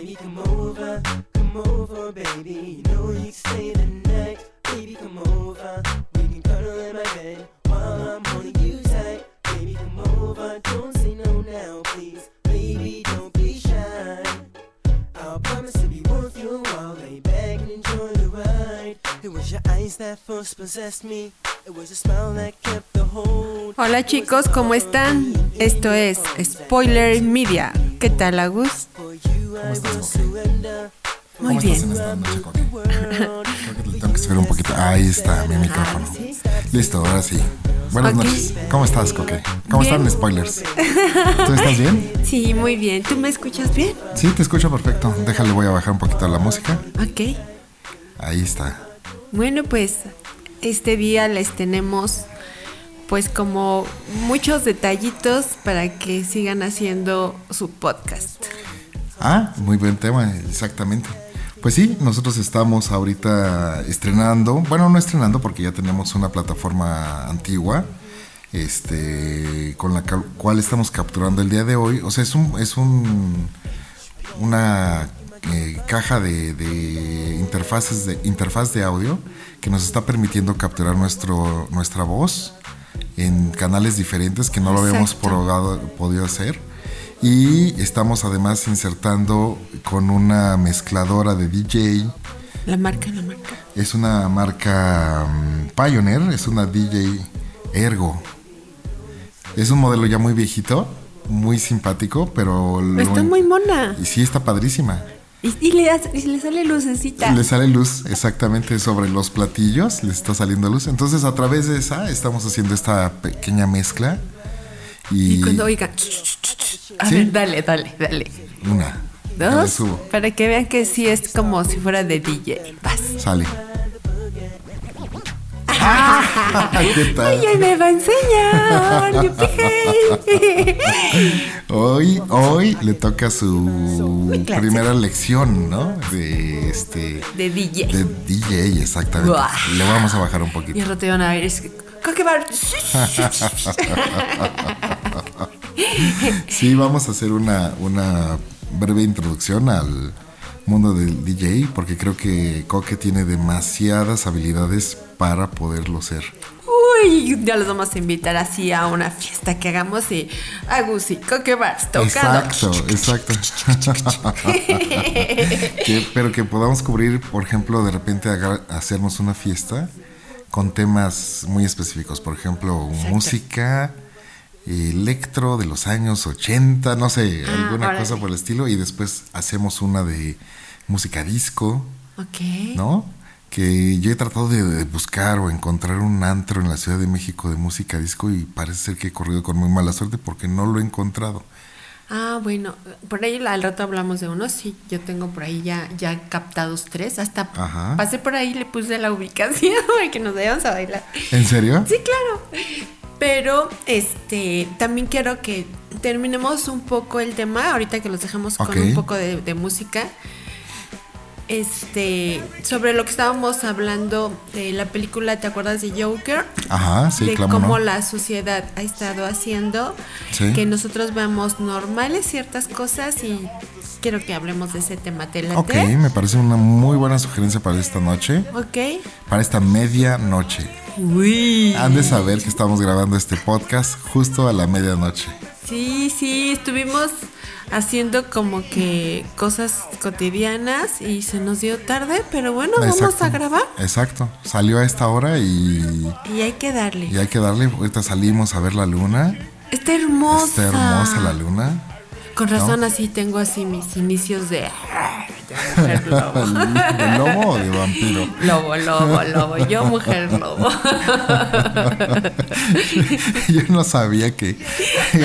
Baby, come over, come over, baby. You know you can stay the night. Baby, come over. We can cuddle in my bed while I'm holding you tight. Baby, come over. Don't say no now, please. Baby, don't be shy. I'll promise to be worth your while. Lay back and enjoy the ride. It was your eyes that first possessed me. It was your smile that kept the hold. Hola chicos, ¿cómo están? Esto es Spoiler Media. ¿Qué tal, Agus? I will surrender. Muy ¿Cómo estás en bien. esta noche, Coque? Creo que le tengo que subir un poquito. Ahí está mi micrófono. Listo, ahora sí. Buenas noches. ¿Cómo estás, Coque? ¿Cómo Bien. están spoilers? ¿Tú estás bien? Sí, muy bien. ¿Tú me escuchas bien? Sí, te escucho perfecto. Déjale, voy a bajar un poquito la música. Ok. Ahí está. Bueno, pues este día les tenemos pues como muchos detallitos para que sigan haciendo su podcast. Ah, muy buen tema, exactamente. Pues sí, nosotros estamos ahorita estrenando, bueno, no estrenando porque ya tenemos una plataforma antigua, este, con la cual estamos capturando el día de hoy. O sea, es un, es un, una eh, caja de, de interfaces de interfaz de audio que nos está permitiendo capturar nuestro, nuestra voz en canales diferentes que no lo habíamos probado- podido hacer. Y estamos además insertando con una mezcladora de DJ. La marca, la marca. Es una marca mm, Pioneer, es una DJ Ergo. Es un modelo ya muy viejito, muy simpático, pero... lo- Está muy mona. Y sí, está padrísima. Y, y le, y le sale lucecita. Le sale luz exactamente sobre los platillos, le está saliendo luz. Entonces a través de esa estamos haciendo esta pequeña mezcla. Y, Y cuando oigan... A ¿Sí? ver, dale, dale, dale. una. Dos, subo. para que vean que sí es como si fuera de DJ. Vas. Sale. ¿Qué tal? Ay, me va a enseñar. Hoy, hoy le toca su primera lección, ¿no? De este. De DJ. De DJ, exactamente. Le vamos a bajar un Y poquito. el rato van a ver, es que... ¿Qué va? Sí, vamos a hacer una, una breve introducción al mundo del DJ, porque creo que Coque tiene demasiadas habilidades para poderlo ser. Uy, ya los vamos a invitar así a una fiesta que hagamos y Agus y Coque Bars tocando. Exacto, exacto. Que- pero que podamos cubrir, por ejemplo, de repente haga- hacernos una fiesta con temas muy específicos. Por ejemplo, música, electro de los años 80, no sé, Ah, alguna órale. cosa por el estilo. Y después hacemos una de música disco, Ok. ¿no? Que yo he tratado de, de buscar o encontrar un antro en la Ciudad de México de música disco y parece ser que he corrido con muy mala suerte porque no lo he encontrado. Ah, bueno, por ahí al rato hablamos de uno. Sí, yo tengo por ahí ya, ya captados tres. Hasta Ajá. pasé por ahí y le puse la ubicación para que nos vayamos a bailar. ¿En serio? Sí, claro. Pero este también quiero que terminemos un poco el tema, ahorita que los dejamos con un poco de, de música. Este, sobre lo que estábamos hablando de la película, ¿te acuerdas de Joker? Ajá, sí, de claro. cómo ¿no? la sociedad ha estado haciendo Sí. que nosotros veamos normales ciertas cosas y quiero que hablemos de ese tema. ¿Te late? Ok, me parece una muy buena sugerencia para esta noche, Ok. para esta medianoche. Uy. Han de saber que estamos grabando este podcast justo a la medianoche. Sí, sí, estuvimos haciendo como que cosas cotidianas y se nos dio tarde, pero bueno, vamos a grabar Exacto, salió a esta hora y, y hay que darle. y hay que darle. Ahorita salimos a ver la luna. Está hermosa. Está hermosa la luna. Con razón así tengo así mis inicios de, de mujer lobo. ¿De lobo o de vampiro? Lobo, lobo, lobo. Yo mujer lobo. Yo no sabía que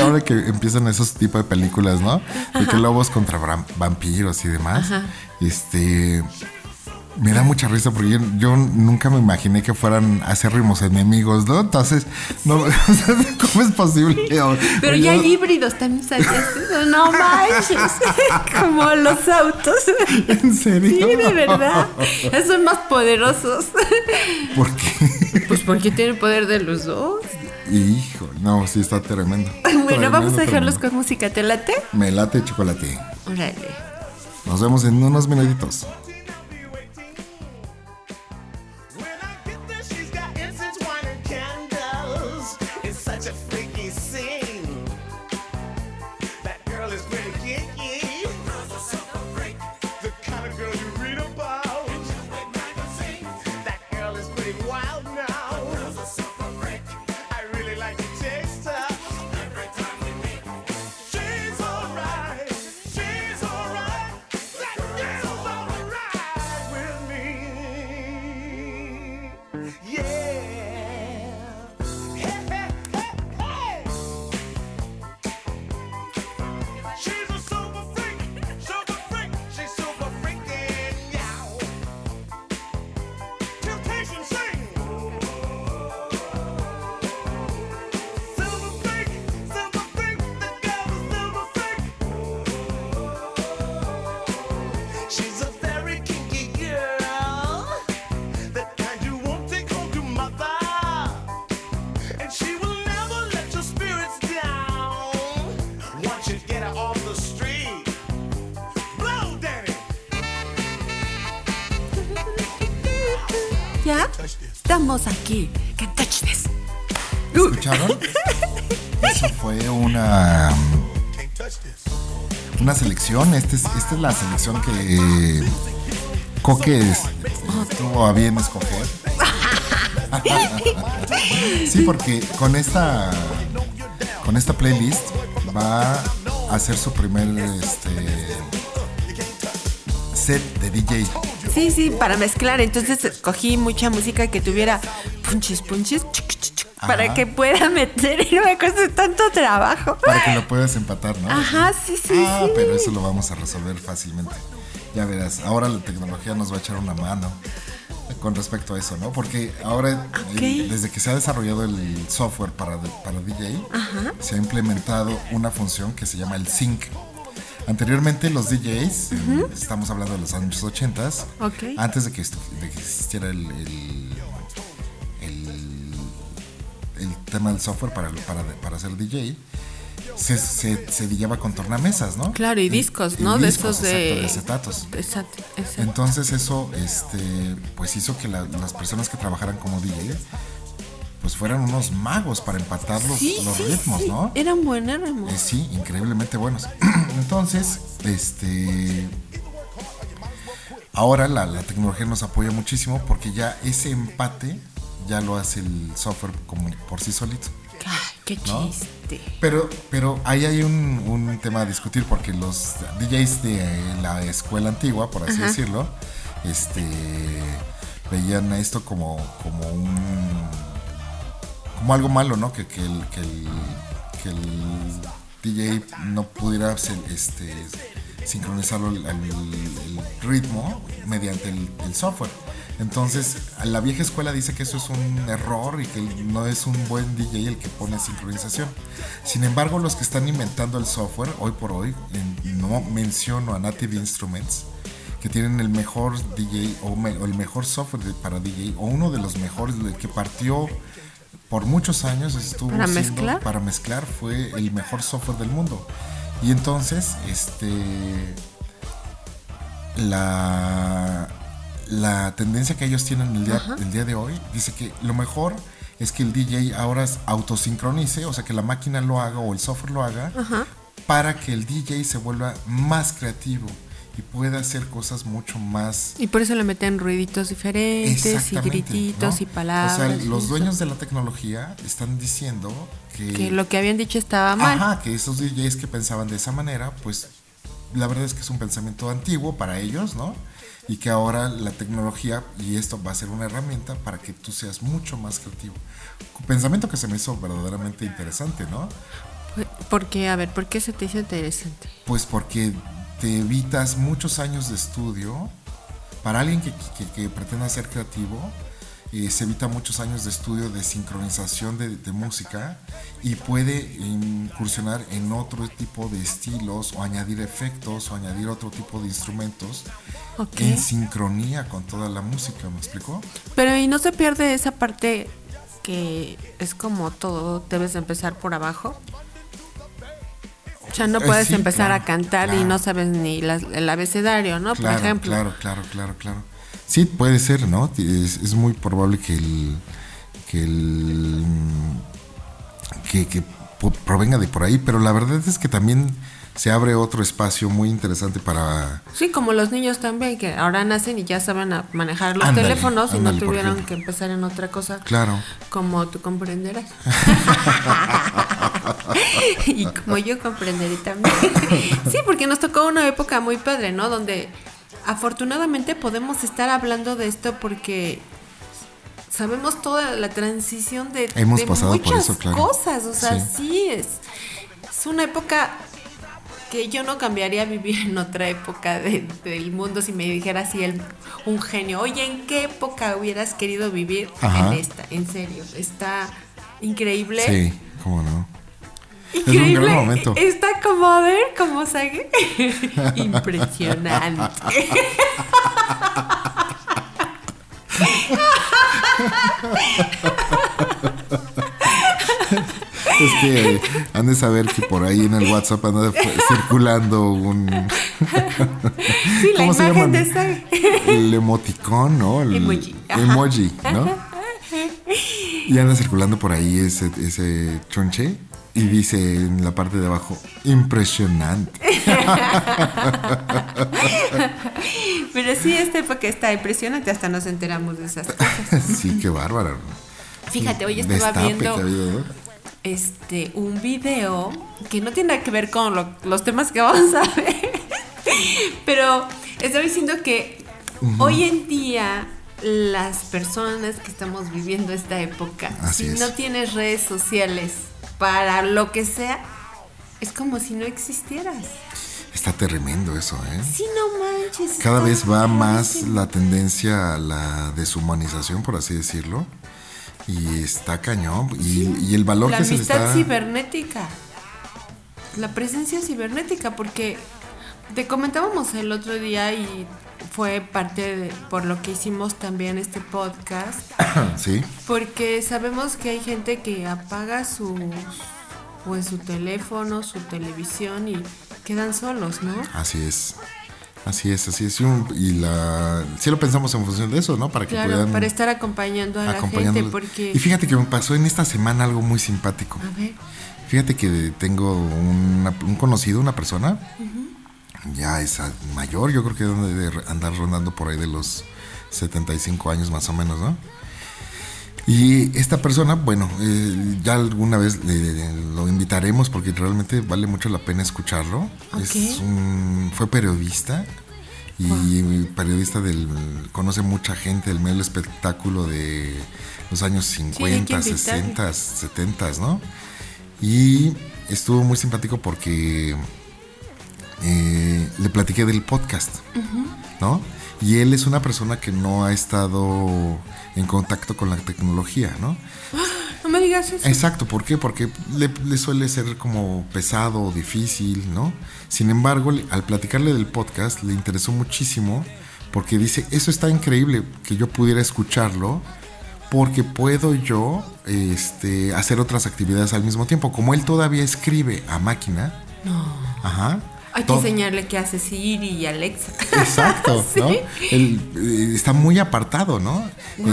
ahora que empiezan esos tipos de películas, ¿no? De que lobos contra vampiros y demás. Este me da mucha risa porque yo, yo nunca me imaginé que fueran acérrimos enemigos, ¿no? Entonces, no, ¿cómo es posible? Pero ya hay híbridos también, ¿sabías? No manches. Como los autos. ¿En serio? Sí, de verdad. Son más poderosos. ¿Por qué? Pues porque tienen poder de los dos. Hijo, no, sí está tremendo. Bueno, Tremendo, vamos a dejarlos tremendo. con música. ¿Te late? Me late chocolate. Órale. Nos vemos en unos minutitos. Estamos aquí. Que touch this. ¿Escucharon? Eso fue una una selección. Este es- esta es la selección que Coque es- tuvo a bien escoger. Sí, porque con esta con esta playlist va a hacer su primer este set de DJ. Sí, sí, para mezclar. Entonces escogí mucha música que tuviera punches, punches, chuc, chuc, chuc, para que pueda meter y no me cueste tanto trabajo. Para que lo puedas empatar, ¿no? Ajá, sí, sí, Ah, sí. pero eso lo vamos a resolver fácilmente. Ya verás, ahora la tecnología nos va a echar una mano con respecto a eso, ¿no? Porque ahora, eh, desde que se ha desarrollado el software para, para DJ, se ha implementado una función que se llama el sync. Anteriormente los DJs, estamos hablando de los años 80, Ok. antes de que, de existiera el, el, el- el tema del software para, para, para hacer DJ, se, se, se DJaba con tornamesas, ¿no? Claro, y discos, y ¿no? De discos, esos de- exacto, de acetatos. Exacto, exacto. Entonces eso, este, pues hizo que la- las personas que trabajaran como DJ, pues fueran unos magos para empatar los, Sí, los sí, ritmos, sí. ¿no? Eran buenérrimos. Eh, sí, increíblemente buenos. Entonces, este, ahora la, la tecnología nos apoya muchísimo porque ya ese empate ya lo hace el software como por sí solito. Qué ¿no? chiste. Pero, pero ahí hay un, un tema a discutir porque los DJs de la escuela antigua, por así Ajá. decirlo, este veían esto como, como un como algo malo, ¿no? Que, que el, que el, que el DJ no pudiera este, sincronizarlo al, ritmo mediante el, el software. Entonces, la vieja escuela dice que eso es un error y que no es un buen DJ el que pone sincronización. Sin embargo, los que están inventando el software, hoy por hoy, no menciono a Native Instruments, que tienen el mejor DJ o, me- o el mejor software para DJ, o uno de los mejores, que partió por muchos años estuvo ¿Para siendo- mezclar? para mezclar fue el mejor software del mundo. Y entonces este la la tendencia que ellos tienen el día, el día de hoy dice que lo mejor es que el DJ ahora autosincronice, o sea que la máquina lo haga o el software lo haga para que el DJ se vuelva más creativo y pueda hacer cosas mucho más Y por eso le meten ruiditos diferentes y grititos ¿no? y palabras. O sea, los dueños de la tecnología están diciendo que, Que lo que habían dicho estaba mal. Ajá, que esos DJs que pensaban de esa manera, pues la verdad es que es un pensamiento antiguo para ellos, ¿no? Y que ahora la tecnología, y esto va a ser una herramienta para que tú seas mucho más creativo. Un pensamiento que se me hizo verdaderamente interesante, ¿no? Porque, a ver, ¿por qué se te hizo interesante? Pues porque te evitas muchos años de estudio. Para alguien que, que- que pretenda ser creativo, eh, se evita muchos años de estudio de sincronización de, de música y puede incursionar en otro tipo de estilos o añadir efectos o añadir otro tipo de instrumentos en sincronía con toda la música, ¿me explicó? Pero y no se pierde esa parte que es como todo, debes de empezar por abajo. O sea, no Eh, puedes sí, empezar claro, a cantar y no sabes ni las- el abecedario, ¿no? Claro, Por ejemplo. claro, claro, claro, claro. Sí, puede ser, ¿no? Es, es muy probable que el. que el. que, provenga de por ahí, pero la verdad es que también se abre otro espacio muy interesante para. Sí, como los niños también, que ahora nacen y ya saben a manejar los Ándale, teléfonos y no ándale, tuvieron que empezar en otra cosa. Claro. Como tú comprenderás. y como yo comprenderé también. sí, porque nos tocó una época muy padre, ¿no? Donde afortunadamente podemos estar hablando de esto porque sabemos toda la transición de, Hemos de pasado por eso, claro. cosas. O sea, Sí. sí, es, es una época que yo no cambiaría vivir en otra época de- del mundo si me dijera así el, un genio, oye, ¿en qué época hubieras querido vivir Ajá. en esta? En serio, está increíble. Sí, cómo no. Increíble. Es un gran momento. Está como a ver cómo sale. Impresionante. Es que han de saber que por ahí en el WhatsApp anda circulando un. Sí, la ¿Cómo se imagen de Sage. El emoticón, ¿no? El Emoji. Emoji, ¿no? Y anda circulando por ahí ese, ese chonche y dice en la parte de abajo, impresionante. Pero sí, esta época está impresionante. Hasta nos enteramos de esas cosas. Sí, qué bárbaro. Fíjate, hoy estaba Destape viendo ¿no? este un video que no tiene nada que ver con lo- los temas que vamos a ver. Pero estaba diciendo que hoy en día las personas que estamos viviendo esta época, Así si es. no tienes redes sociales para lo que sea, es como si no existieras. Está tremendo eso, ¿eh? Sí, no manches. Cada vez va más la tendencia a la deshumanización, por así decirlo. Y está cañón. Y, y el valor la que se le amistad está. cibernética. La presencia cibernética, porque te comentábamos el otro día y fue parte de por lo que hicimos también este podcast, sí, porque sabemos que hay gente que apaga sus pues su teléfono, su televisión y quedan solos, ¿no? así es. Así es, así es. Y, la, sí lo pensamos en función de eso, ¿no? Para que Claro, puedan para estar acompañando a la gente, porque Y fíjate que me pasó en esta semana algo muy simpático. a ver, Fíjate que tengo una- un conocido, una persona, ya es mayor, yo creo que debe de andar rondando por ahí de los 75 años más o menos, ¿no? Y esta persona, bueno, eh, ya alguna vez le- lo invitaremos porque realmente vale mucho la pena escucharlo. Es Ok. un- fue periodista y periodista del conoce mucha gente del medio del espectáculo de los años hay que 50, invitarle. 60, 70, ¿no? Y estuvo muy simpático porque eh, le platiqué del podcast, ¿no? Y él es una persona que no ha estado en contacto con la tecnología, ¿no? no me digas eso. Exacto, ¿por qué? Porque le, le suele ser como pesado o difícil, ¿no? Sin embargo, al platicarle del podcast le interesó muchísimo porque dice, eso está increíble que yo pudiera escucharlo porque puedo yo este, hacer otras actividades al mismo tiempo. Como él todavía escribe a máquina, ajá. Hay que todo- enseñarle qué hace Siri y Alexa. Exacto, Sí. ¿no? Él eh, está muy apartado, ¿no?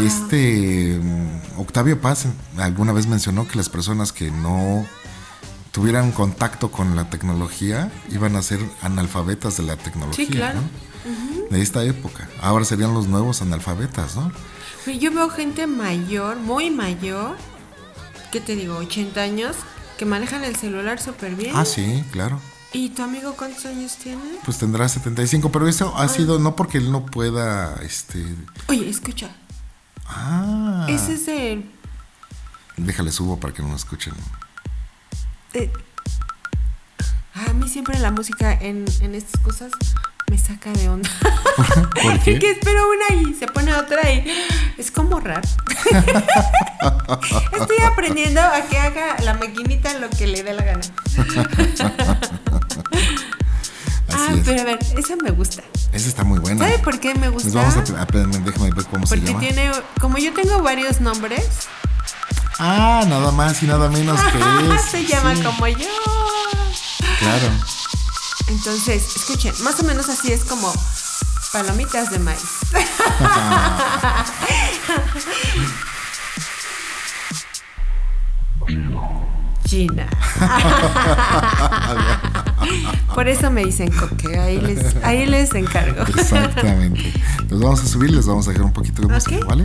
Este mm, Octavio Paz alguna vez mencionó que las personas que no tuvieran contacto con la tecnología iban a ser analfabetas de la tecnología, Sí, claro. ¿no? De esta época. Ahora serían los nuevos analfabetas, ¿no? Yo veo gente mayor, muy mayor, ¿qué te digo? 80 años, que manejan el celular súper bien. Ah, sí, claro. ¿Y tu amigo cuántos años tiene? Pues tendrá 75, pero eso ha sido no porque él no pueda, este... Oye, escucha, Ah, ese es el... déjale subo para que no lo escuchen. eh, a mí siempre la música en, en estas cosas me saca de onda. ¿Por qué? que espero una y se pone otra y es como rap. Estoy aprendiendo a que haga la maquinita lo que le dé la gana. ah, Así es. pero a ver, esa me gusta. Esa está muy buena. ¿Sabe por qué me gusta? Nos vamos a, a- déjame ver cómo se Porque llama. tiene, como yo tengo varios nombres, Ah, nada más y nada menos que es. se llama sí. como yo. Claro. Entonces, escuchen, más o menos así es como palomitas de maíz. Gina. Por eso me dicen coque, ahí les, ahí les encargo. Exactamente. Los vamos a subir, les vamos a dejar un poquito de música. ¿vale?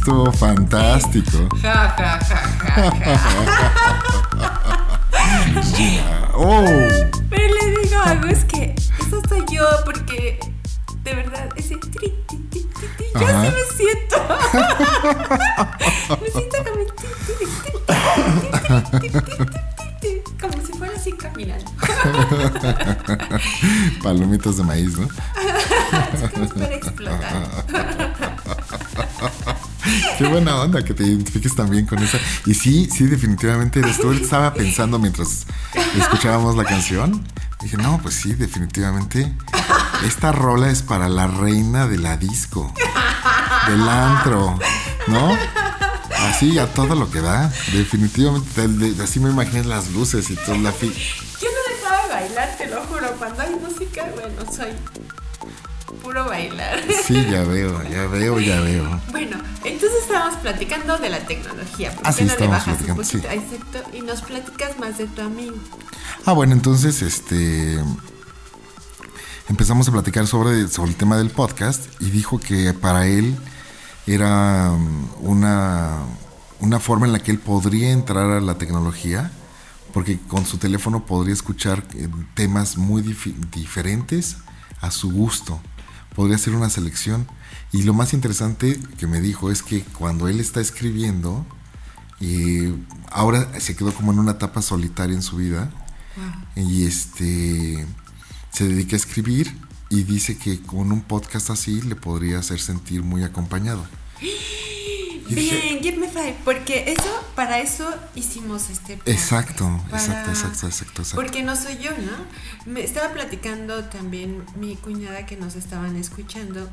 estuvo fantástico. Oh. Pero les digo algo, es que eso soy yo porque de verdad ese tri, ti, ti, ti, ti, yo así me siento. me siento como como si fuera así caminar. Palomitas de maíz, ¿no? es que para explotar. Qué buena onda que te identifiques también con esa. Y sí, sí, definitivamente eres tú. Estaba pensando mientras escuchábamos la canción. Dije, no, pues sí, definitivamente. Esta rola es para la reina de la disco. Del antro. ¿No? Así a todo lo que da. Definitivamente. de- de- Así me imaginé las luces y toda la fi. Yo no dejaba de bailar, te lo juro. Cuando hay música, bueno, soy puro bailar. Sí, ya veo, ya veo, ya veo. Bueno, estábamos platicando de la tecnología. ¿Por Ah, qué sí, no le bajas un platicando, poquito? sí. Exacto, y nos platicas más de tu amigo. Ah, bueno, entonces este empezamos a platicar sobre, sobre el tema del podcast y dijo que para él era um, una, una forma en la que él podría entrar a la tecnología, porque con su teléfono podría escuchar eh, temas muy diferentes a su gusto. Podría hacer una selección. Y lo más interesante que me dijo es que cuando él está escribiendo, y ahora se quedó como en una etapa solitaria en su vida, y este se dedica a escribir y dice que con un podcast así le podría hacer sentir muy acompañado. Bien, give me five, porque eso, para eso hicimos este podcast, Exacto, para- exacto, exacto, exacto, exacto. Porque no soy yo, ¿no? Me estaba platicando también mi cuñada que nos estaban escuchando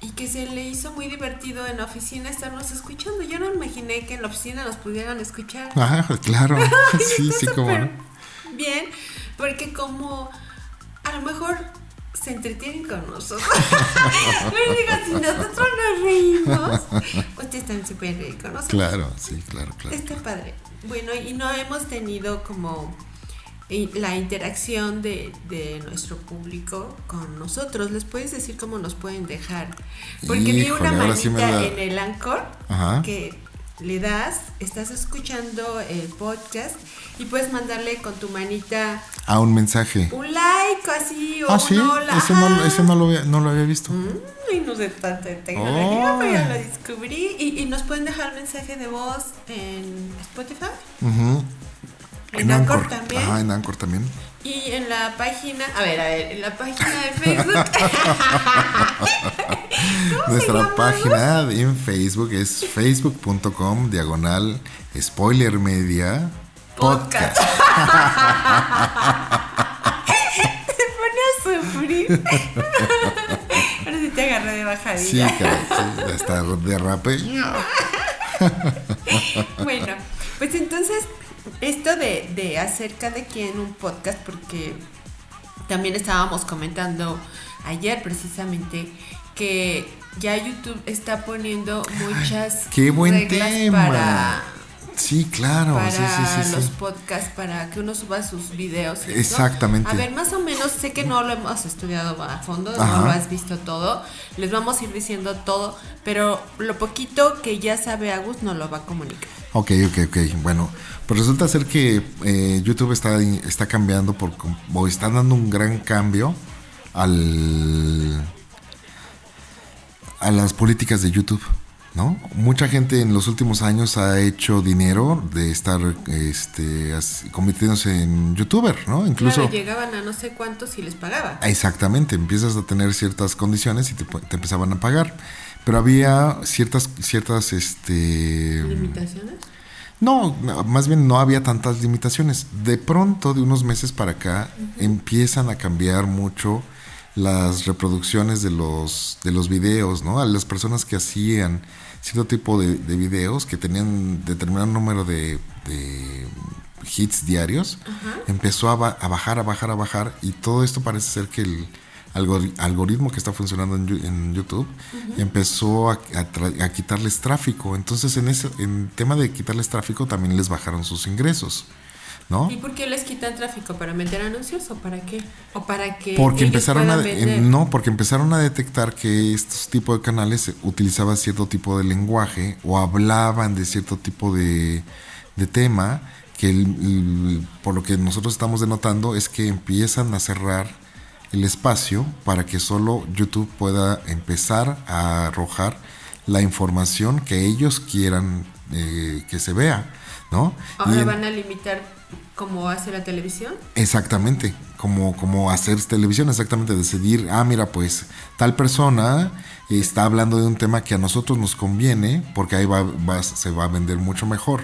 y que se le hizo muy divertido en la oficina estarnos escuchando. Yo no imaginé que en la oficina nos pudieran escuchar. Ajá, claro. Sí, sí, como no. Bien, porque como a lo mejor se entretienen con nosotros. Digo, si nosotros nos reímos, ustedes también se pueden reír con nosotros. Claro, sí, claro, claro. Está padre. Bueno, y no hemos tenido como eh, la interacción de, de nuestro público con nosotros. ¿Les puedes decir cómo nos pueden dejar? Porque vi una sí manita la- en el Anchor Ajá. que le das, estás escuchando el podcast y puedes mandarle con tu manita Ah, un mensaje. un like así o Ah, un sí, hola. ese no, ajá. ese no lo, había, no lo había visto. Ay, no sé tanto de tecnología, Oh. pero ya lo descubrí. Y, y nos pueden dejar mensaje de voz en Spotify, en, Anchor, también. Ajá, en Anchor también. Y en la página, a ver, a ver, en la página de Facebook. ¿Cómo se Nuestra página en Facebook es facebook.com diagonal spoiler media Podcast. Se pone sí. Ahora sí te agarré de Sí, bajadilla. sí, hasta derrape. Bueno, pues entonces, esto de, de acerca de quién un podcast, porque también estábamos comentando ayer precisamente que ya YouTube está poniendo muchas Qué buen reglas tema. para, Sí, claro, para sí, sí, sí, los podcasts, para que uno suba sus videos. Exactamente. A ver, más o menos, sé que no lo hemos estudiado a fondo, Ajá. no lo has visto todo. Les vamos a ir diciendo todo, pero lo poquito que ya sabe Agus nos lo va a comunicar. Ok, ok, ok. Bueno, pues resulta ser que eh, YouTube está, está cambiando por, o está dando un gran cambio al a las políticas de YouTube, ¿no? Mucha gente en los últimos años ha hecho dinero de estar este, convirtiéndose en youtuber, ¿no? Incluso Claro, llegaban a no sé cuántos y les pagaba. Exactamente, empiezas a tener ciertas condiciones y te, te empezaban a pagar. Pero había ciertas, ciertas, este... ¿Limitaciones? No, más bien no había tantas limitaciones. De pronto, de unos meses para acá, empiezan a cambiar mucho las reproducciones de los, de los videos, ¿no? A las personas que hacían cierto tipo de, de videos, que tenían determinado número de, de hits diarios, empezó a, ba- a bajar, a bajar, a bajar, y todo esto parece ser que el algori- algoritmo que está funcionando en, YouTube empezó a, a a quitarles tráfico. Entonces, en ese en tema de quitarles tráfico, también les bajaron sus ingresos, ¿no? ¿Y por qué les quitan tráfico? ¿Para meter anuncios o para qué? ¿O para que Porque empezaron a, vender? no, porque empezaron a detectar que estos tipos de canales utilizaban cierto tipo de lenguaje o hablaban de cierto tipo de, de tema que el- el- por lo que nosotros estamos denotando es que empiezan a cerrar el espacio para que solo YouTube pueda empezar a arrojar la información que ellos quieran eh, que se vea, ¿no? Y Ahora en- van a limitar como hace la televisión. Exactamente, como, como hacer televisión, exactamente, decidir, ah, mira, pues tal persona está hablando de un tema que a nosotros nos conviene, porque ahí va, va- se va a vender mucho mejor.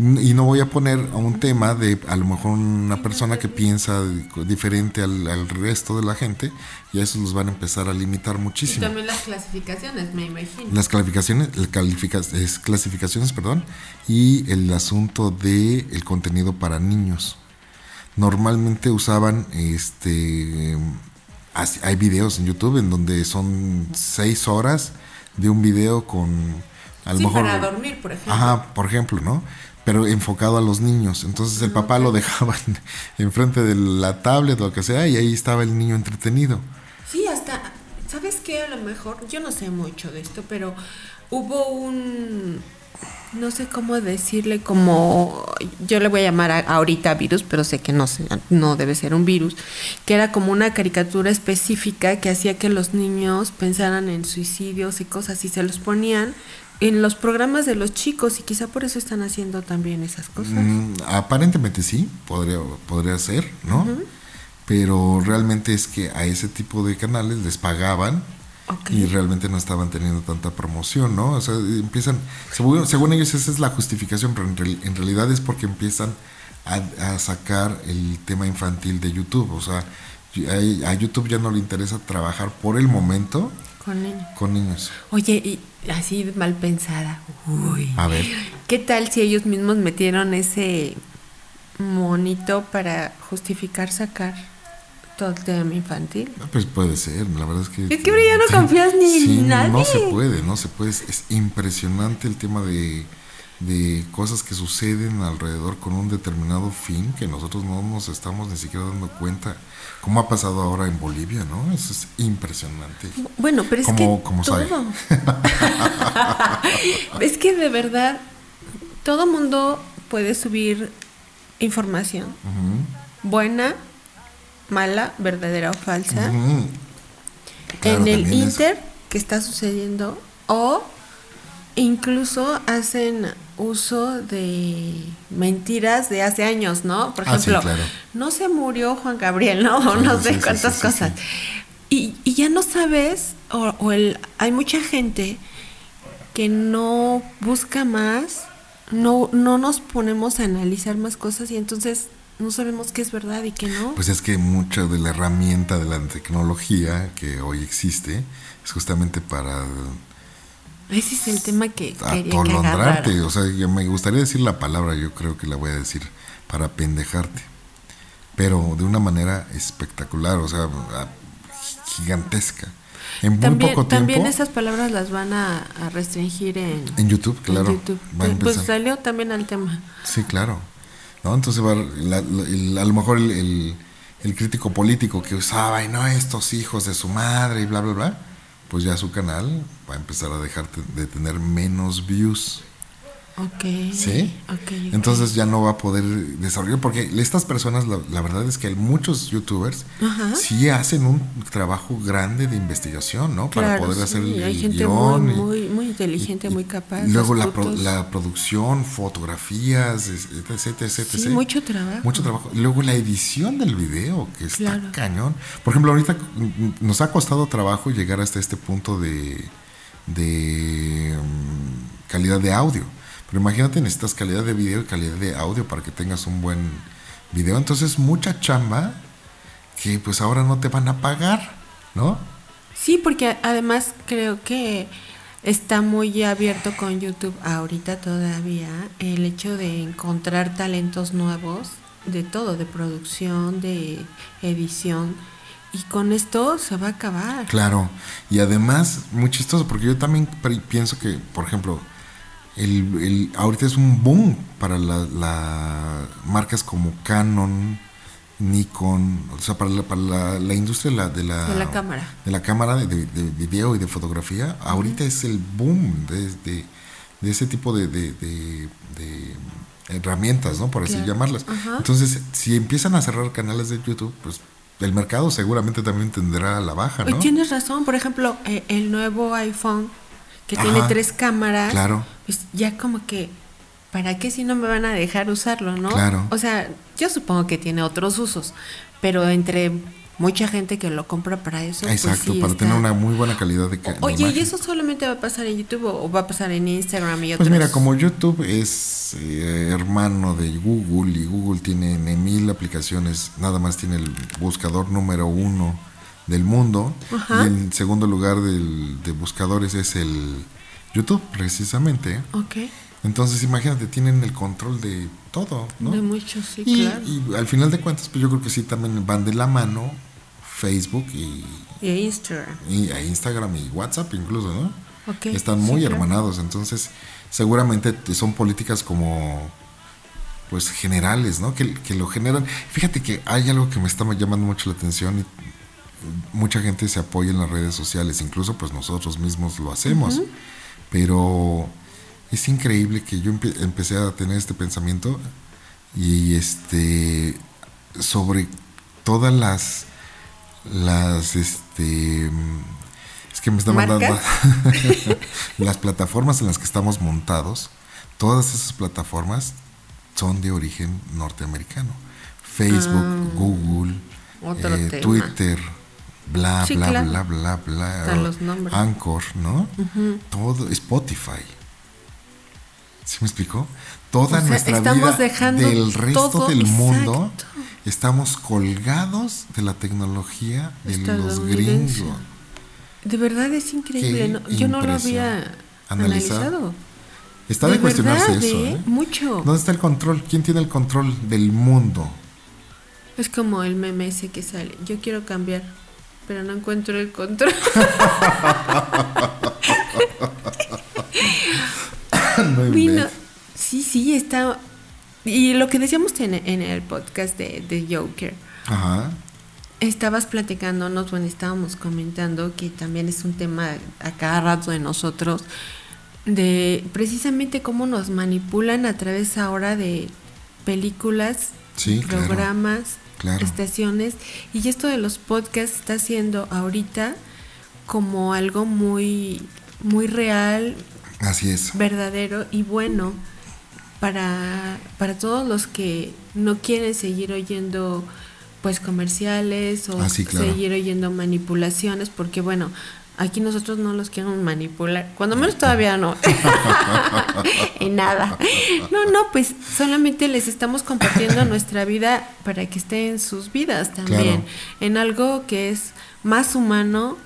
Y no voy a poner a un tema de a lo mejor una persona que piensa di- diferente al, al resto de la gente, y a esos los van a empezar a limitar Y muchísimo. también las clasificaciones, me imagino. Las califica- es clasificaciones, perdón, y el asunto de el contenido para niños. Normalmente usaban, este, hay videos en YouTube en donde son seis horas de un video con, a lo sí, mejor, para dormir, por ejemplo. ajá, por ejemplo, ¿no? Pero enfocado a los niños. Entonces el papá lo dejaba enfrente de la tablet o lo que sea y ahí estaba el niño entretenido. Sí, hasta, ¿sabes qué? A lo mejor, yo no sé mucho de esto, pero hubo un, no sé cómo decirle, como, yo le voy a llamar a- ahorita virus, pero sé que no, no debe ser un virus, que era como una caricatura específica que hacía que los niños pensaran en suicidios y cosas y se los ponían en los programas de los chicos y quizá por eso están haciendo también esas cosas. Mm, aparentemente sí, podría, podría ser, ¿no? Pero realmente es que a ese tipo de canales les pagaban y realmente no estaban teniendo tanta promoción, ¿no? O sea, empiezan, según, según ellos esa es la justificación, pero en, real- en realidad es porque empiezan a, a sacar el tema infantil de YouTube, o sea, a YouTube ya no le interesa trabajar por el momento Con niños. con niños. Oye, y así mal pensada. Uy. A ver, ¿Qué tal si ellos mismos metieron ese monito para justificar sacar todo el tema infantil? pues puede ser, la verdad es que... Es que ahora ya no confías ni en Sí, nadie. No se puede, no se puede. Es, es impresionante el tema de, de cosas que suceden alrededor con un determinado fin que nosotros no nos estamos ni siquiera dando cuenta. Como ha pasado ahora en Bolivia, ¿no? Eso es impresionante. Bueno, pero es Como- que como todo. es que de verdad todo mundo puede subir información buena, mala, verdadera o falsa. Claro, en el Inter que está sucediendo o incluso hacen uso de mentiras de hace años, ¿no? Por Ah, sí, ejemplo, claro. no se murió Juan Gabriel, ¿no? O Sí, no sé sí, cuántas cosas. Y, y ya no sabes, o, o el, hay mucha gente que no busca más, no, no nos ponemos a analizar más cosas y entonces no sabemos qué es verdad y qué no. Pues es que mucha de la herramienta de la tecnología que hoy existe es justamente para Ese es el tema que quería que. O sea, yo me gustaría decir la palabra, yo creo que la voy a decir, para pendejarte. Pero de una manera espectacular, o sea, gigantesca. En muy También, poco tiempo. también esas palabras las van a, a restringir en, En YouTube, claro. en YouTube. Pues- pues salió también al tema. Sí, claro. ¿No? Entonces, va, la- la- el- a lo mejor el, el- el crítico político que usaba, y no, estos hijos de su madre y bla, bla, bla, pues ya su canal va a empezar a dejar de tener menos views. Ok. ¿Sí? Ok, ok. Entonces ya no va a poder desarrollar, porque estas personas, la, la verdad es que hay muchos youtubers Ajá. sí hacen un trabajo grande de investigación, ¿no? Para poder hacer el hay gente guion muy, y- muy, muy inteligente, y- muy capaz. y luego la, pro- la producción, fotografías, etc, etc, Sí, etc. mucho trabajo. Mucho trabajo. Luego la edición del video, que está Claro. cañón. Por ejemplo, ahorita nos ha costado trabajo llegar hasta este punto de, de mm, calidad de audio. Pero imagínate, necesitas calidad de video y calidad de audio para que tengas un buen video. Entonces, mucha chamba que pues ahora no te van a pagar, ¿no? Sí, porque además creo que está muy abierto con YouTube ahorita todavía el hecho de encontrar talentos nuevos de todo, de producción, de edición. Y con esto se va a acabar. Claro, y además, muy chistoso, porque yo también pienso que, por ejemplo, el, el- ahorita es un boom para la, la- marcas como Canon, Nikon, o sea, para la, para la, la industria de la, de la, De la cámara. de la cámara de, de- de video y de fotografía, ahorita es el boom de, de- ese tipo de, de- de- herramientas, ¿no? Por así Claro. llamarlas. Entonces, si empiezan a cerrar canales de YouTube, pues el mercado seguramente también tendrá la baja, ¿no? Tienes razón, por ejemplo, eh, el nuevo iPhone que Ajá. tiene tres cámaras, Claro. Pues ya como que, ¿para qué si no me van a dejar usarlo, no? Claro. O sea, yo supongo que tiene otros usos, pero entre mucha gente que lo compra para eso, pues Exacto, sí para está- tener una muy buena calidad de, ca- de Oye, ¿y eso solamente va a pasar en YouTube o va a pasar en Instagram y Pues otros? mira, como YouTube es eh, hermano de Google y Google tiene en mil aplicaciones, nada más tiene el buscador número uno del mundo Ajá. y en segundo lugar del, de buscadores es el YouTube, precisamente. Ok, Entonces imagínate, tienen el control de todo, ¿no? de muchos, sí, y, claro. y al final de cuentas, pues yo creo que sí también van de la mano Facebook y, Y Instagram. y a Instagram y WhatsApp incluso, ¿no? Ok, Están sí, muy claro. hermanados, entonces seguramente son políticas como pues generales, ¿no? Que, que lo generan. Fíjate que hay algo que me está llamando mucho la atención y mucha gente se apoya en las redes sociales, incluso pues nosotros mismos lo hacemos, pero es increíble que yo empe- empecé a tener este pensamiento y este sobre todas las las este es que me está mandando las plataformas en las que estamos montados todas esas plataformas son de origen norteamericano Facebook Ah, Google eh. Twitter bla Sí, bla claro. bla bla bla Hasta los nombres. Anchor no todo Spotify ¿Sí me explicó? Toda O sea, nuestra estamos vida dejando del resto todo, del mundo exacto. estamos colgados de la tecnología de los gringos. De verdad es increíble. Yo no lo había. Analizado. analizado. Está de, cuestionarse verdad, eso. ¿eh? ¿eh? Mucho. ¿Dónde está el control? ¿Quién tiene el control del mundo? Es como el meme ese que sale. Yo quiero cambiar, pero no encuentro el control. no Vino-. Sí, sí, está. Y lo que decíamos en, en el podcast de, de Joker, Ajá. estabas platicándonos, bueno, estábamos comentando que también es un tema a cada rato de nosotros, de precisamente cómo nos manipulan a través ahora de películas, Sí, programas, Claro. Estaciones, y esto de los podcasts está siendo ahorita como algo muy, muy real, Así es. verdadero y bueno para, para todos los que no quieren seguir oyendo pues comerciales o Ah, sí, claro. seguir oyendo manipulaciones porque bueno Aquí nosotros no los queremos manipular. Cuando menos todavía no. en nada. No, no, pues solamente les estamos compartiendo nuestra vida para que esté en sus vidas también. Claro. En algo que es más humano,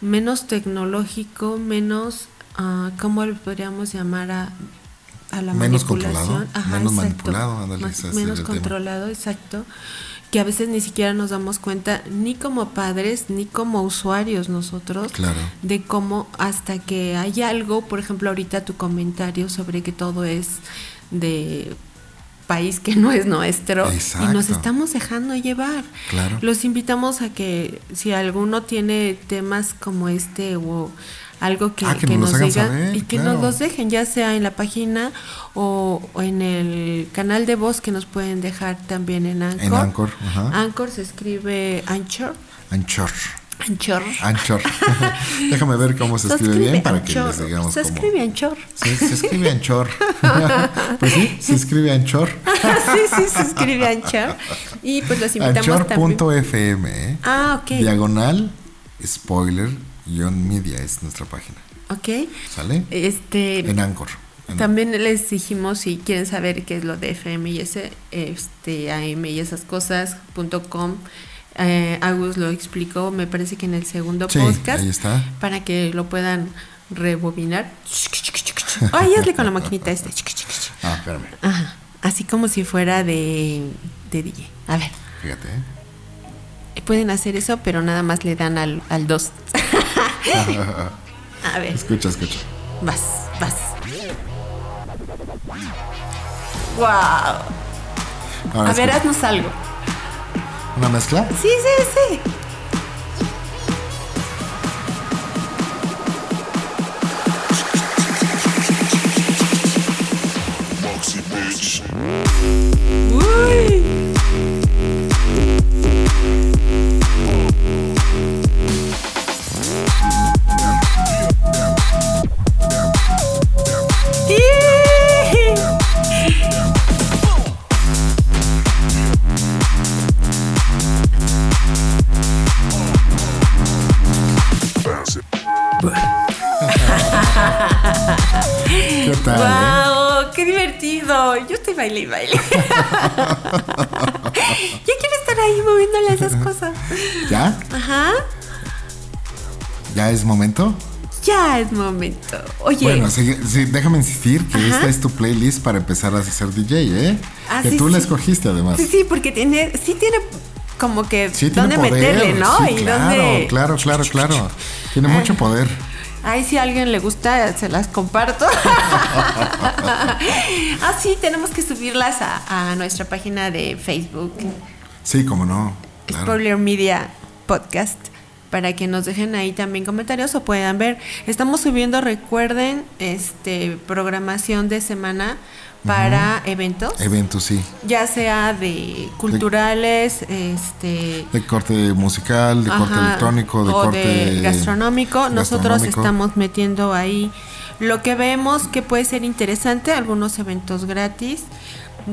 menos tecnológico, menos, ah, ¿cómo le podríamos llamar a, a la Menos manipulación? controlado, menos manipulado, ándale, Más- ese es menos el tema. controlado, exacto. Que a veces ni siquiera nos damos cuenta, ni como padres, ni como usuarios nosotros, Claro. de cómo hasta que hay algo, por ejemplo, ahorita tu comentario sobre que todo es de país que no es nuestro y nos estamos dejando llevar. Claro. Los invitamos a que si alguno tiene temas como este o algo que, Ah, que que nos hagan digan saber, y que claro. nos los dejen, ya sea en la página o, o en el canal de voz que nos pueden dejar también en Anchor. En Anchor, ajá. Anchor se escribe Anchor. Anchor. Anchor. Anchor. Déjame ver cómo se escribe bien para que Anchor. les digamos Se cómo. escribe Anchor. Sí, se escribe Anchor. pues sí, se escribe Anchor. sí, sí, se escribe Anchor. Y pues los invitamos también. Anchor.fm, ¿eh? Ah, ok. Diagonal, spoiler, media es nuestra página. Ok. ¿Sale? Este. En Anchor. En- También les dijimos si quieren saber qué es lo de FM y ese, este, AM y esas cosas, punto com. Eh, Agus lo explicó, me parece que en el segundo Sí, podcast, ahí está. para que lo puedan rebobinar. Ay, hazle con la maquinita esta. Ah, espérame. Ajá, así como si fuera de, de DJ. A ver, Fíjate, pueden hacer eso, pero nada más le dan al 2. A ver. Escucha, escucha. Vas, vas. Wow. Ahora A ver, haznos algo. ¿Una mezcla? Sí, sí, sí. Estoy baile y baile. Yo quiero estar ahí moviéndole esas cosas. ¿Ya? Ajá. ¿Ya es momento? Ya es momento. Oye. Bueno, sí, sí, déjame insistir que Ajá. esta es tu playlist para empezar a ser DJ, ¿eh? Ah, que sí, tú la escogiste además. Sí, sí, porque tiene, sí tiene como que Sí, tiene dónde poder. meterle, ¿no? Y claro, dónde. claro, claro, claro. Tiene mucho poder. Ay, si a alguien le gusta, se las comparto. ah, sí, tenemos que subirlas a, a nuestra página de Facebook, Sí, cómo no. Claro. Spoiler Media Podcast, para que nos dejen ahí también comentarios o puedan ver. Estamos subiendo, recuerden, este programación de semana para eventos, Eventos, sí. ya sea de culturales, este De corte musical, de corte electrónico, de o corte de gastronómico. Nosotros estamos metiendo ahí lo que vemos que puede ser interesante, algunos eventos gratis.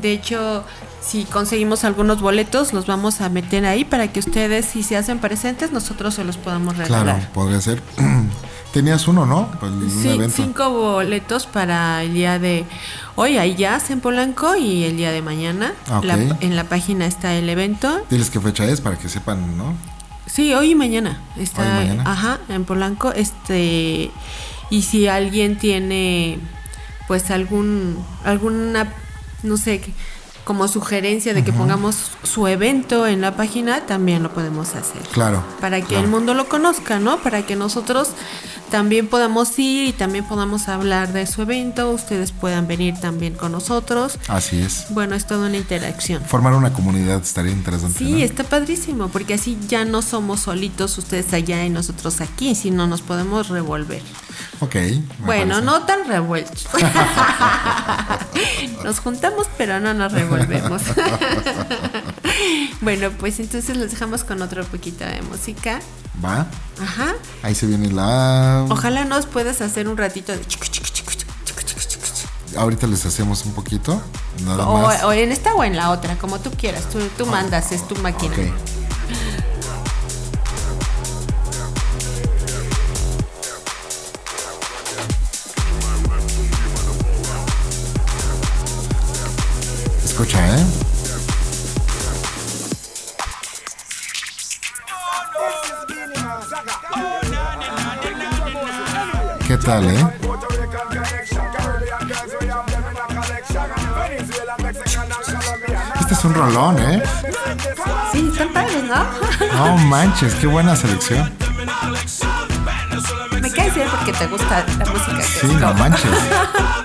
De hecho, si conseguimos algunos boletos, los vamos a meter ahí para que ustedes, si se hacen presentes, nosotros se los podamos Claro, regalar. podría ser. Tenías uno, ¿no? Pues, un Sí, evento. cinco boletos para el día de hoy, hay jazz en Polanco y el día de mañana. Ah, ok. La- en la página está el evento. Diles qué fecha es para que sepan, ¿no? Sí, hoy y mañana. Está, Hoy y mañana. ajá, en Polanco. Este, y si alguien tiene, pues algún, alguna, no sé, que- como sugerencia de que pongamos su evento en la página, también lo podemos hacer. Claro. Para que claro. el mundo lo conozca, ¿no? Para que nosotros también podamos ir y también podamos hablar de su evento. Ustedes puedan venir también con nosotros. Así es. Bueno, es toda una interacción. Formar una comunidad estaría interesante. Sí, ¿no? está padrísimo, porque así ya no somos solitos ustedes allá y nosotros aquí, sino nos podemos revolver. Ok. bueno, parece. no tan revueltos. nos juntamos, pero no nos revolvemos. bueno, pues entonces los dejamos con otro poquito de música. Va. Ajá. Ahí se viene la. Ojalá nos puedas hacer un ratito de. Ahorita les hacemos un poquito. Nada O, más. o en esta o en la otra, como tú quieras. Tú, tú mandas, es tu máquina. Ok. escucha, ¿eh? ¿Qué tal, eh? Este es un rolón, ¿eh? Sí, están padres, ¿no? No manches, qué buena selección. Me cae bien porque te gusta la música. Sí, no manches.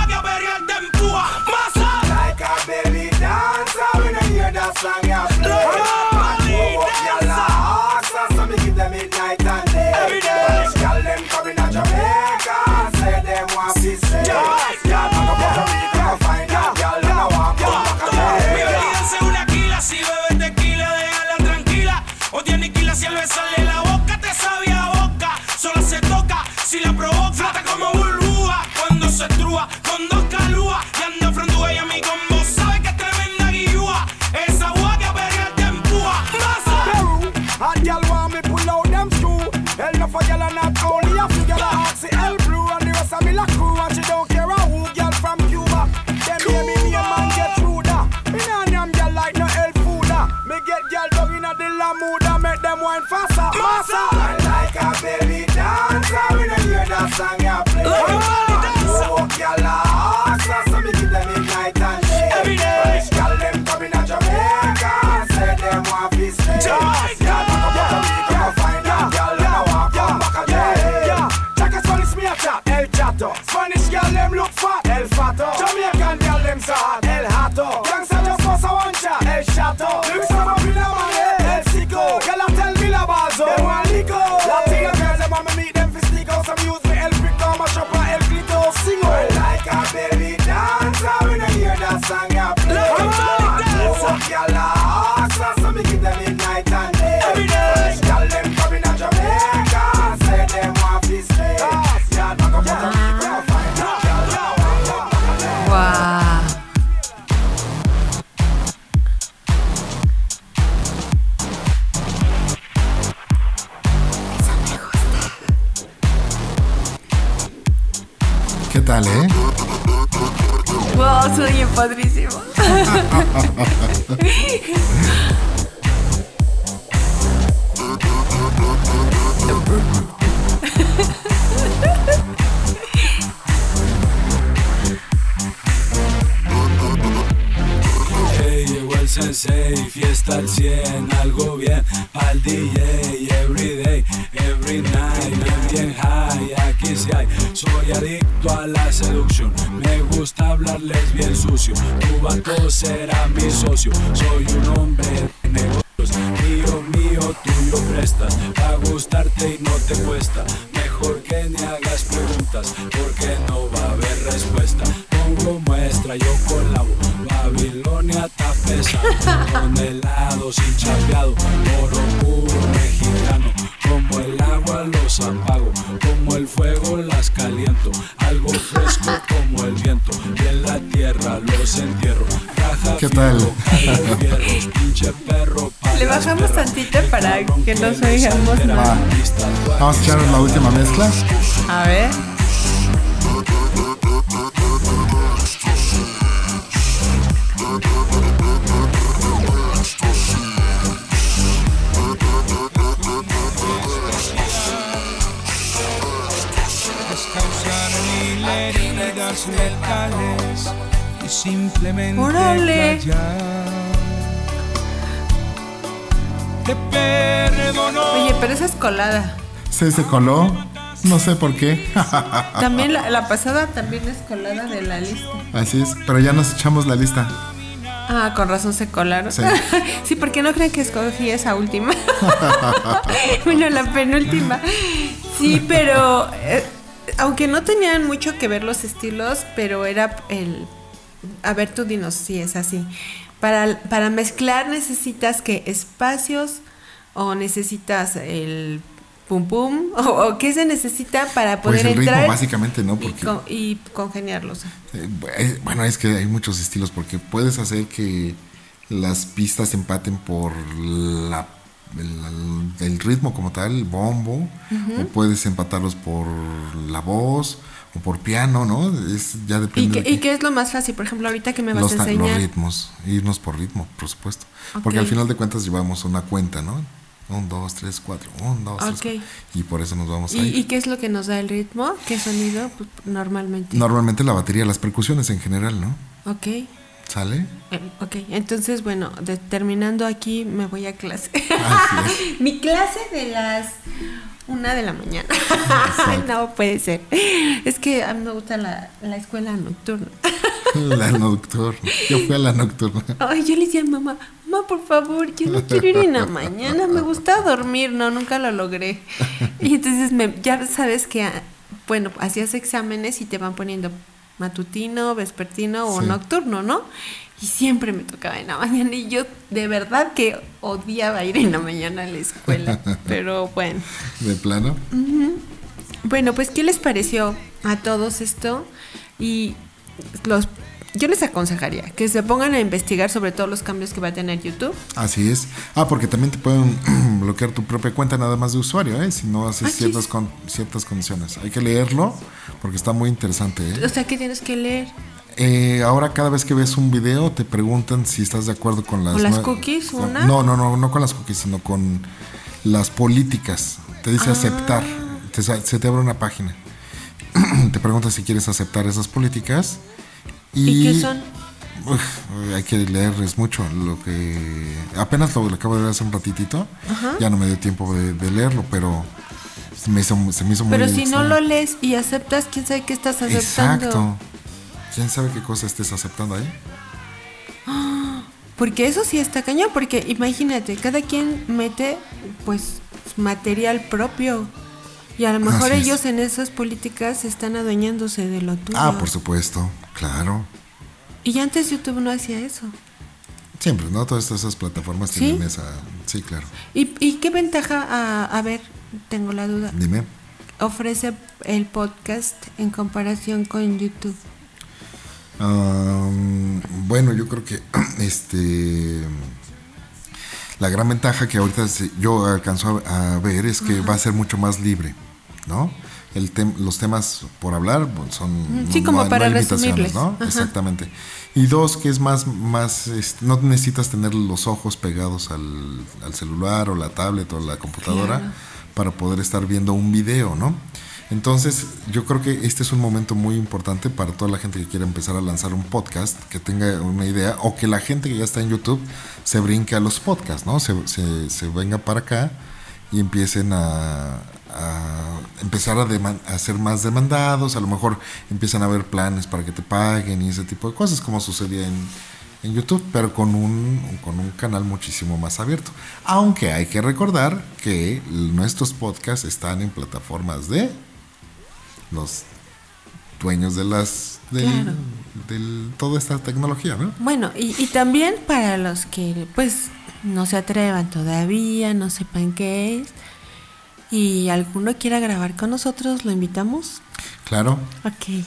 como el viento y en la tierra los entierro. ¿Qué tal? Pinche perro, Le bajamos tantito para que no se oigamos nada. Vamos a echar la última mezcla. A ver. y simplemente ¡Órale! Oye, pero esa es colada. ¿Se, se coló? No sé por qué. también la, pasada también es colada de la lista. Así es, pero ya nos echamos la lista. Ah, con razón se colaron. Sí, sí porque no creen que escogí esa última. bueno, la penúltima. Sí, pero... Eh, aunque no tenían mucho que ver los estilos, pero era el... A ver, tú dinos si es así. Para, para mezclar necesitas que espacios o necesitas el pum pum o, o qué se necesita para Pues poder el ritmo, entrar básicamente, ¿no? y, con- y congeniarlos. Eh, eh, Bueno, es que hay muchos estilos porque puedes hacer que las pistas empaten por la, el, el ritmo como tal, el bombo, o puedes empatarlos por la voz o por piano, ¿no? Es, ya ¿Y depende qué, de y qué es lo más fácil? Por ejemplo, ahorita que me vas los, a ta- los enseñar. ritmos, irnos por ritmo, por supuesto. Porque Ok. al final de cuentas llevamos una cuenta, ¿no? Un, dos, tres, cuatro, un, dos, tres, Ok. cuatro. Y por eso nos vamos a ¿Y, ir. y qué es lo que nos da el ritmo? ¿Qué sonido? Pues, normalmente. Normalmente la batería, las percusiones en general, ¿no? Ok. ¿Sale? Eh, Ok, entonces bueno, de- terminando aquí me voy a clase. Así Mi clase de las una de la mañana. no puede ser. Es que a mí me gusta la, la escuela nocturna. La nocturna. Yo fui a la nocturna. Ay, yo le decía a mamá, mamá, por favor, yo no quiero ir en la mañana, me gusta dormir, no, nunca lo logré. Y entonces me, ya sabes que, ah, bueno, hacías exámenes y te van poniendo matutino, vespertino o Sí. nocturno, ¿no? Y siempre me tocaba en la mañana y yo de verdad que odiaba ir en la mañana a la escuela, pero bueno. De plano. Bueno, pues ¿qué les pareció a todos esto? Y los yo les aconsejaría que se pongan a investigar sobre todos los cambios que va a tener YouTube. Así es. Ah, porque también te pueden bloquear tu propia cuenta nada más de usuario, ¿eh? Si no haces Ah, ciertas, con, ciertas condiciones. Hay que leerlo porque está muy interesante, ¿eh? O sea, que tienes que leer. Eh, ahora cada vez que ves un video te preguntan si estás de acuerdo con las... ¿Con las cookies, una? No, no, no, no con las cookies, sino con las políticas. Te dice Ah. aceptar. Te se te abre una página. te pregunta si quieres aceptar esas políticas. ¿Y qué son? Uf, hay que leer, es mucho. Lo que apenas lo, lo acabo de ver hace un ratitito. Ya no me dio tiempo de, de leerlo, pero se me hizo, se me hizo muy Pero si no lo lees y aceptas, quién sabe qué estás aceptando. Exacto. ¿Quién sabe qué cosa estés aceptando ahí? Porque eso sí está cañón, porque imagínate, cada quien mete pues material propio. Y a lo mejor Así es. ellos en esas políticas están adueñándose de lo tuyo. Ah, por supuesto, claro. Y antes YouTube no hacía eso. Siempre, ¿no? Todas esas plataformas ¿Sí? tienen esa... Sí, claro. ¿Y, y qué ventaja, a, a ver, tengo la duda, Dime. ofrece el podcast en comparación con YouTube? Bueno, yo creo que este la gran ventaja que ahorita yo alcanzo a, a ver es que va a ser mucho más libre, ¿no? El tem- los temas por hablar pues, son Sí, como para resumirles. ¿no? Ajá. Exactamente. Y dos, que es más, más, no necesitas tener los ojos pegados al, al celular o la tablet o la computadora Claro. para poder estar viendo un video, ¿no? Entonces, yo creo que este es un momento muy importante para toda la gente que quiera empezar a lanzar un podcast, que tenga una idea, o que la gente que ya está en YouTube se brinque a los podcasts, ¿no? Se, se- se venga para acá y empiecen a, a empezar a, a ser más demandados, a lo mejor empiezan a haber planes para que te paguen y ese tipo de cosas, como sucedía en, en YouTube, pero con un, con un canal muchísimo más abierto. Aunque hay que recordar que nuestros podcasts están en plataformas de los dueños de las del, Claro. del- toda esta tecnología, ¿no? Bueno, y, y también para los que pues no se atrevan todavía, no sepan qué es, y alguno quiera grabar con nosotros, lo invitamos. Claro. Ok. Sí,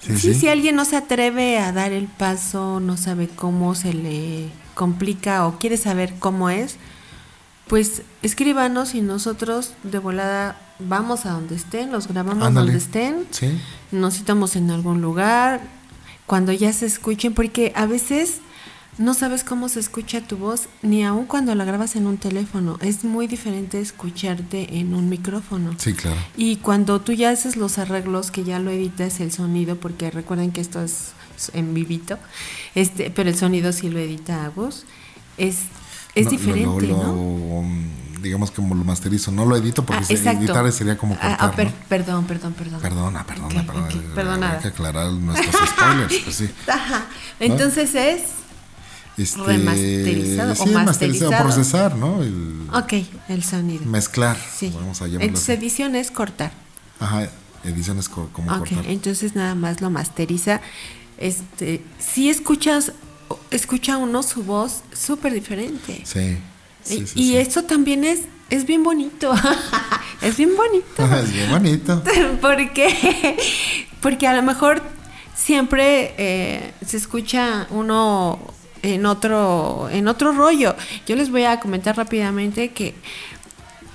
Sí, sí. si alguien no se atreve a dar el paso, no sabe cómo se le complica o quiere saber cómo es, pues escríbanos y nosotros de volada vamos a donde estén, los grabamos Ándale. donde estén, Sí. nos citamos en algún lugar, cuando ya se escuchen, porque a veces no sabes cómo se escucha tu voz, ni aun cuando la grabas en un teléfono. Es muy diferente escucharte en un micrófono. Sí, claro. Y cuando tú ya haces los arreglos, que ya lo editas el sonido, porque recuerden que esto es en vivito, este, pero el sonido sí lo edita a voz, es, es No, lo- diferente, lo- ¿no? lo, mm, digamos como lo masterizo, no lo edito porque Ah, se- editar sería como Ah, cortar, ah, per- ¿no? Perdón, perdón, perdón. Perdona, perdona, perdona. ok, Hay perdonada. que aclarar nuestros spoilers, pues sí. Ajá. Entonces es, Este, Remasterizado o sí, masterizado, masterizado. procesar, ¿no? El ok, el sonido. mezclar, Sí. vamos a llamarlo Entonces así. edición es cortar. Ajá, ediciones co- como Ok, cortar. entonces nada más lo masteriza. Este, si escuchas, escucha uno su voz súper diferente. Sí. sí, y sí, y eso también es, es bien bonito. es bien bonito. es bien bonito. porque, porque a lo mejor siempre eh, se escucha uno en otro, en otro rollo. Yo les voy a comentar rápidamente que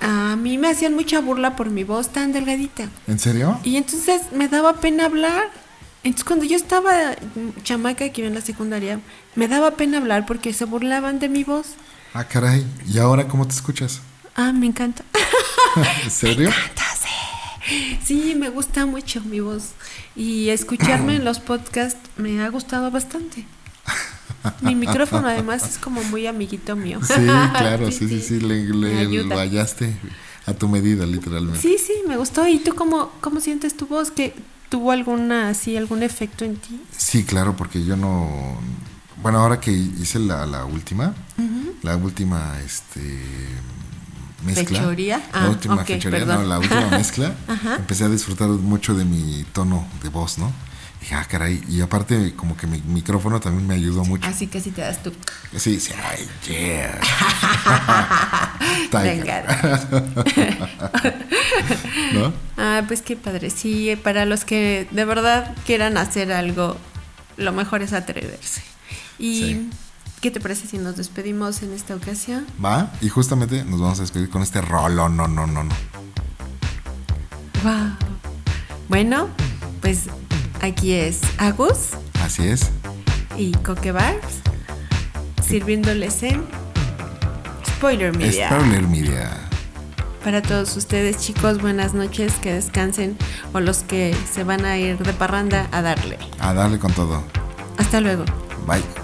a mí me hacían mucha burla por mi voz tan delgadita. ¿En serio? Y entonces me daba pena hablar. Entonces cuando yo estaba chamaca que iba en la secundaria, me daba pena hablar porque se burlaban de mi voz. Ah, caray. ¿Y ahora cómo te escuchas? Ah, me encanta. ¿En serio? Sí, me gusta mucho mi voz. Y escucharme en los podcasts me ha gustado bastante. Mi micrófono además es como muy amiguito mío. Sí, claro, sí, sí, sí, le, le- ayuda. lo hallaste a tu medida, literalmente. Sí, sí, me gustó. ¿Y tú cómo, cómo sientes tu voz? ¿Que tuvo alguna así algún efecto en ti? Sí, claro, porque yo no. Bueno, ahora que hice la, la última, la última, este. Mezcla. ¿Fechoría? la Ah, última ok, fechoría, perdón. no, la última mezcla. empecé a disfrutar mucho de mi tono de voz, ¿no? Dije, ah, caray. Y aparte, como que mi micrófono también me ayudó mucho. Así que así te das tú. Sí, sí, ay, yeah. ¿No? Ah, pues qué padre. Sí, para los que de verdad quieran hacer algo, lo mejor es atreverse. ¿Y Sí. qué te parece si nos despedimos en esta ocasión? Va, y justamente nos vamos a despedir con este rolo, no, no, no, no. Wow. Bueno, pues aquí es Agus Así es. y Coque Barbs sirviéndoles en Spoiler Media. Spoiler Media. Para todos ustedes, chicos, buenas noches, que descansen o los que se van a ir de parranda a darle. A darle con todo. Hasta luego. Bye.